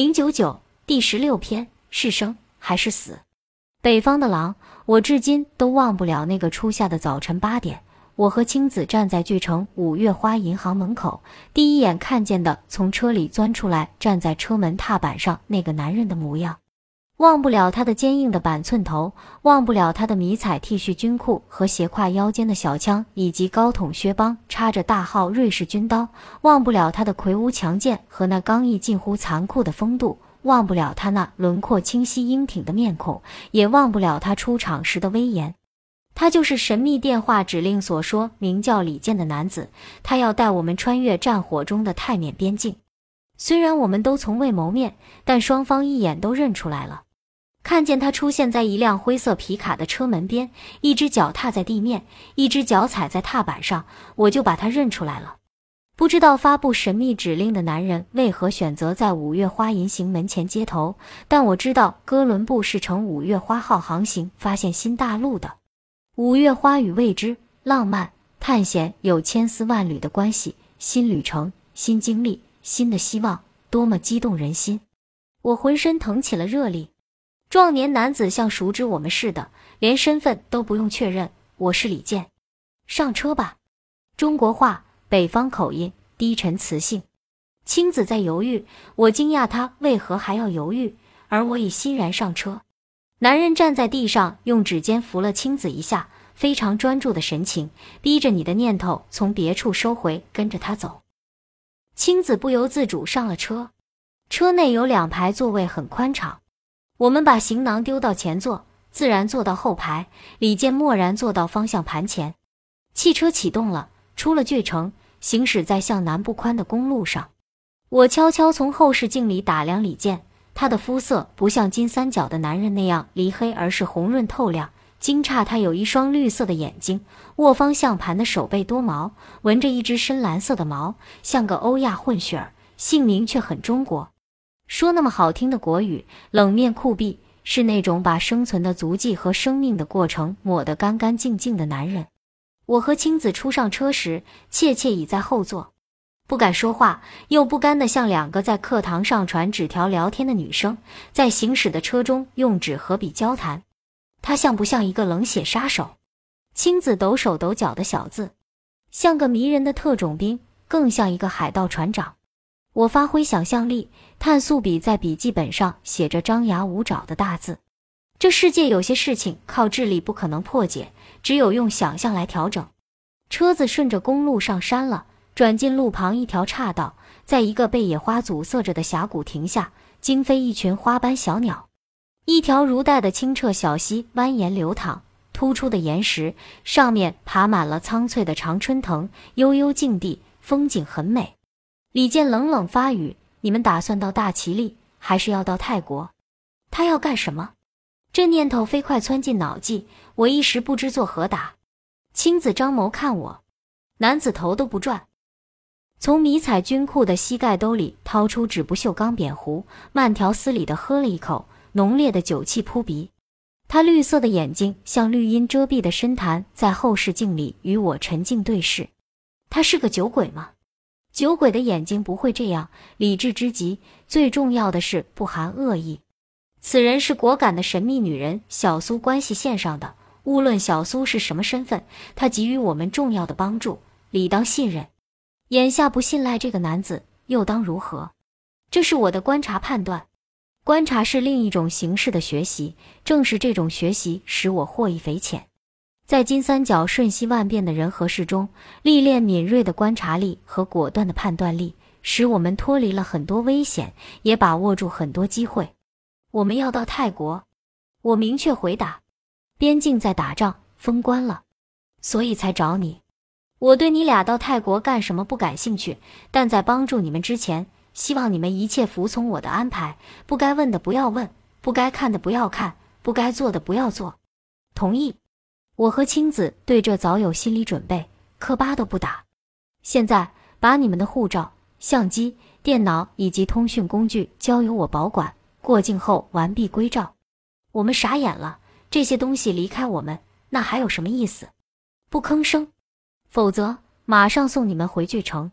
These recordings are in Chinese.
零九九第十六篇是生还是死？北方的狼，我至今都忘不了那个初夏的早晨八点，我和青子站在巨城五月花银行门口，第一眼看见的从车里钻出来，站在车门踏板上那个男人的模样。忘不了他的坚硬的板寸头，忘不了他的迷彩 T 恤军裤和斜挎腰间的小枪，以及高筒靴帮插着大号瑞士军刀，忘不了他的魁梧强健和那刚毅近乎残酷的风度，忘不了他那轮廓清晰英挺的面孔，也忘不了他出场时的威严。他就是神秘电话指令所说名叫李健的男子，他要带我们穿越战火中的泰缅边境。虽然我们都从未谋面，但双方一眼都认出来了。看见他出现在一辆灰色皮卡的车门边，一只脚踏在地面，一只脚踩在踏板上，我就把他认出来了。不知道发布神秘指令的男人为何选择在五月花银行门前接头，但我知道哥伦布是乘五月花号航行发现新大陆的。五月花与未知、浪漫、探险有千丝万缕的关系，新旅程、新经历、新的希望，多么激动人心！我浑身腾起了热力。壮年男子像熟知我们似的，连身份都不用确认。我是李健，上车吧。中国话，北方口音，低沉磁性。青子在犹豫，我惊讶他为何还要犹豫，而我已欣然上车。男人站在地上，用指尖扶了青子一下，非常专注的神情，逼着你的念头从别处收回，跟着他走。青子不由自主上了车，车内有两排座位，很宽敞。我们把行囊丢到前座，自然坐到后排。李健默然坐到方向盘前。汽车启动了，出了巨城，行驶在向南不宽的公路上。我悄悄从后视镜里打量李健，他的肤色不像金三角的男人那样离黑，而是红润透亮。惊诧他有一双绿色的眼睛，握方向盘的手背多毛，纹着一只深蓝色的毛，像个欧亚混血儿，姓名却很中国。说那么好听的国语，冷面酷毙，是那种把生存的足迹和生命的过程抹得干干净净的男人。我和青子初上车时，怯怯倚在后座，不敢说话，又不甘的像两个在课堂上传纸条聊天的女生，在行驶的车中用纸和笔交谈。他像不像一个冷血杀手？青子抖手抖脚的小子，像个迷人的特种兵，更像一个海盗船长。我发挥想象力，碳素笔在笔记本上写着张牙舞爪的大字。这世界有些事情靠智力不可能破解，只有用想象来调整。车子顺着公路上山了，转进路旁一条岔道，在一个被野花阻塞着的峡谷停下，惊飞一群花斑小鸟。一条如带的清澈小溪蜿蜒流淌，突出的岩石上面爬满了苍翠的常春藤，悠悠静地，风景很美。李健冷冷发语：“你们打算到大齐力，还是要到泰国？他要干什么？”这念头飞快窜进脑际，我一时不知作何答。青子张眸看我，男子头都不转，从迷彩军裤的膝盖兜里掏出纸不锈钢扁壶，慢条斯理地喝了一口，浓烈的酒气扑鼻。他绿色的眼睛像绿荫遮蔽的深潭，在后视镜里与我沉静对视。他是个酒鬼吗？酒鬼的眼睛不会这样，理智之极。最重要的是不含恶意。此人是果敢的神秘女人小苏关系线上的。无论小苏是什么身份，她给予我们重要的帮助，理当信任。眼下不信赖这个男子，又当如何？这是我的观察判断。观察是另一种形式的学习，正是这种学习使我获益匪浅。在金三角瞬息万变的人和事中，历练敏锐的观察力和果断的判断力，使我们脱离了很多危险，也把握住很多机会。我们要到泰国，我明确回答。边境在打仗，封关了，所以才找你。我对你俩到泰国干什么不感兴趣，但在帮助你们之前，希望你们一切服从我的安排。不该问的不要问，不该看的不要看，不该做的不要做。同意。我和青子对这早有心理准备，磕巴都不打。现在把你们的护照、相机、电脑以及通讯工具交由我保管，过境后完璧归赵。我们傻眼了，这些东西离开我们，那还有什么意思？不吭声，否则马上送你们回巨城。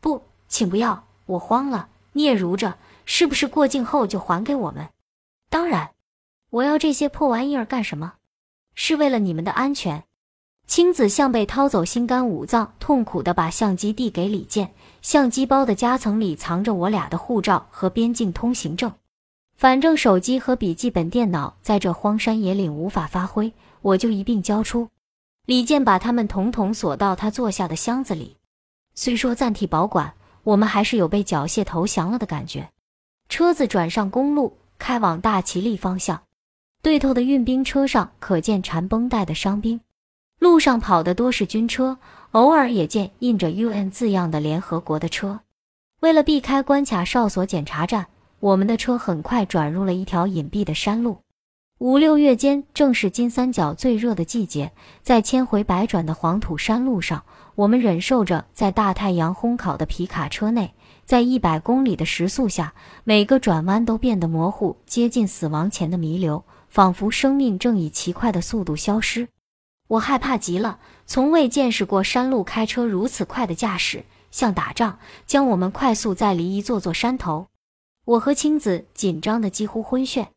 不，请不要！我慌了，嗫嚅着，是不是过境后就还给我们？当然，我要这些破玩意儿干什么？是为了你们的安全。青子像被掏走心肝五脏，痛苦地把相机递给李健。相机包的夹层里藏着我俩的护照和边境通行证。反正手机和笔记本电脑在这荒山野岭无法发挥，我就一并交出。李健把他们统统锁到他坐下的箱子里。虽说暂替保管，我们还是有被缴械投降了的感觉。车子转上公路，开往大齐力方向。对头的运兵车上可见缠绷带的伤兵。路上跑的多是军车，偶尔也见印着 UN 字样的联合国的车。为了避开关卡哨所检查站，我们的车很快转入了一条隐蔽的山路。五六月间正是金三角最热的季节，在千回百转的黄土山路上，我们忍受着在大太阳烘烤的皮卡车内，在一百公里的时速下，每个转弯都变得模糊，接近死亡前的弥留，仿佛生命正以奇快的速度消失。我害怕极了，从未见识过山路开车如此快的驾驶，像打仗，将我们快速载离一座座山头。我和青子紧张的几乎昏眩。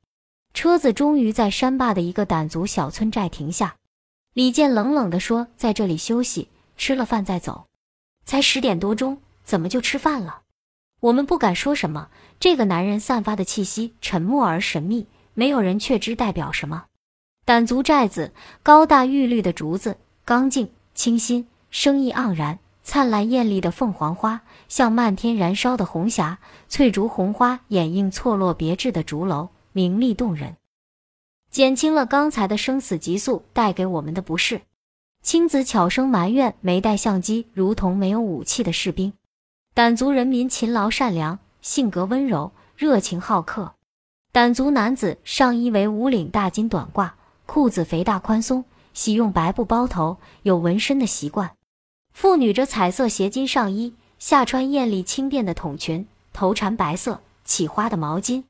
车子终于在山坝的一个傣族小村寨停下。李健冷冷地说：“在这里休息，吃了饭再走。”才十点多钟，怎么就吃饭了？我们不敢说什么。这个男人散发的气息沉默而神秘，没有人确知代表什么。傣族寨子，高大玉绿的竹子，刚劲清新，生意盎然，灿烂艳丽的凤凰花像漫天燃烧的红霞，翠竹红花掩映错落别致的竹楼，明丽动人，减轻了刚才的生死急速带给我们的不适。青子悄声埋怨没带相机，如同没有武器的士兵。傣族人民勤劳善良，性格温柔，热情好客。傣族男子上衣为无领大襟短褂。裤子肥大宽松，喜用白布包头，有纹身的习惯。妇女着彩色斜襟上衣，下穿艳丽轻便的筒裙，头缠白色起花的毛巾。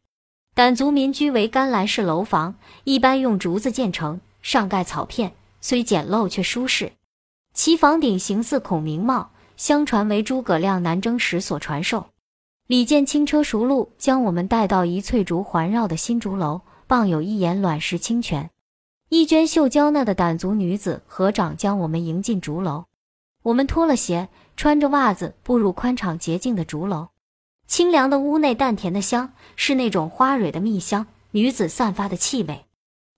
傣族民居为干栏式楼房，一般用竹子建成，上盖草片，虽简陋却舒适。其房顶形似孔明帽，相传为诸葛亮南征时所传授。李健轻车熟路，将我们带到一翠竹环绕的新竹楼，傍有一眼卵石清泉。一娟秀娇嫩的傣族女子合掌将我们迎进竹楼，我们脱了鞋，穿着袜子步入宽敞洁净的竹楼。清凉的屋内，淡甜的香，是那种花蕊的蜜香，女子散发的气味。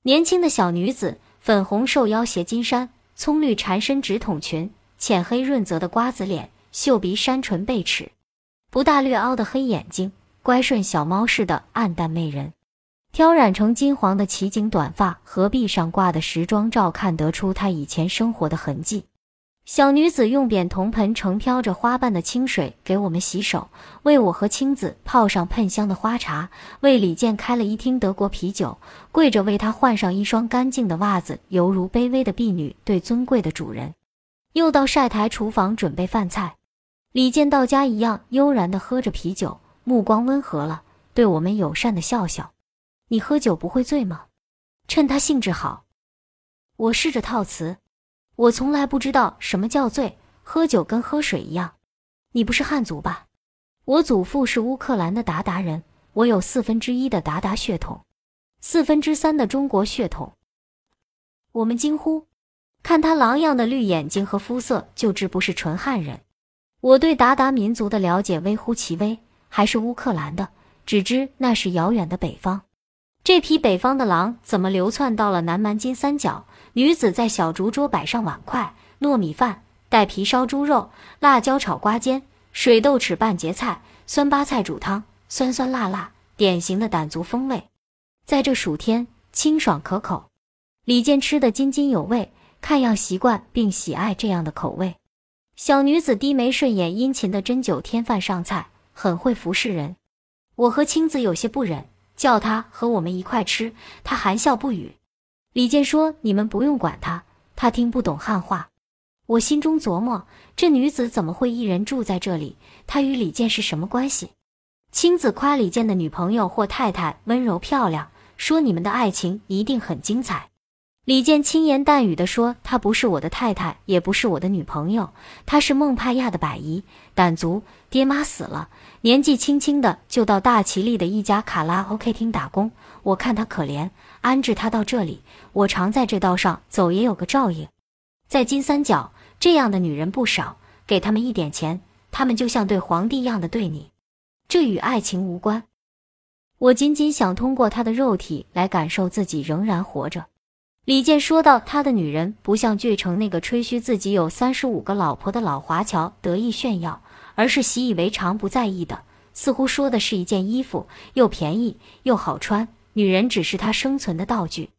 年轻的小女子，粉红瘦腰斜襟衫，葱绿缠身直筒裙，浅黑润泽的瓜子脸，秀鼻山唇背齿，不大略凹的黑眼睛，乖顺小猫似的暗淡媚人。挑染成金黄的齐颈短发和臂上挂的时装照，看得出她以前生活的痕迹。小女子用扁铜盆盛飘着花瓣的清水给我们洗手，为我和青子泡上喷香的花茶，为李健开了一听德国啤酒，跪着为他换上一双干净的袜子，犹如卑微的婢女对尊贵的主人。又到晒台厨房准备饭菜，李健到家一样悠然地喝着啤酒，目光温和了，对我们友善地笑笑。你喝酒不会醉吗？趁他兴致好，我试着套词。我从来不知道什么叫醉，喝酒跟喝水一样。你不是汉族吧？我祖父是乌克兰的鞑靼人，我有四分之一的鞑靼血统，四分之三的中国血统。我们惊呼，看他狼样的绿眼睛和肤色，就知不是纯汉人。我对鞑靼民族的了解微乎其微，还是乌克兰的，只知那是遥远的北方。这匹北方的狼怎么流窜到了南蛮金三角？女子在小竹桌摆上碗筷，糯米饭、带皮烧猪肉、辣椒炒瓜尖、水豆豉拌结菜、酸巴菜煮汤，酸酸辣辣，典型的傣族风味。在这暑天，清爽可口。李健吃得津津有味，看样习惯并喜爱这样的口味。小女子低眉顺眼，殷勤的斟酒添饭上菜，很会服侍人。我和青子有些不忍。叫他和我们一块吃，他含笑不语。李健说：“你们不用管他，他听不懂汉话。”我心中琢磨：这女子怎么会一人住在这里？她与李健是什么关系？青子夸李健的女朋友或太太温柔漂亮，说你们的爱情一定很精彩。李健轻言淡语地说：“她不是我的太太，也不是我的女朋友，她是孟帕亚的百姨，胆足，爹妈死了，年纪轻轻的就到大齐利的一家卡拉 OK 厅打工。我看她可怜，安置她到这里。我常在这道上走，也有个照应。在金三角，这样的女人不少，给他们一点钱，他们就像对皇帝一样的对你。这与爱情无关。我仅仅想通过她的肉体来感受自己仍然活着。”李健说道：“他的女人不像巨城那个吹嘘自己有三十五个老婆的老华侨得意炫耀，而是习以为常，不在意的。似乎说的是一件衣服，又便宜又好穿，女人只是他生存的道具。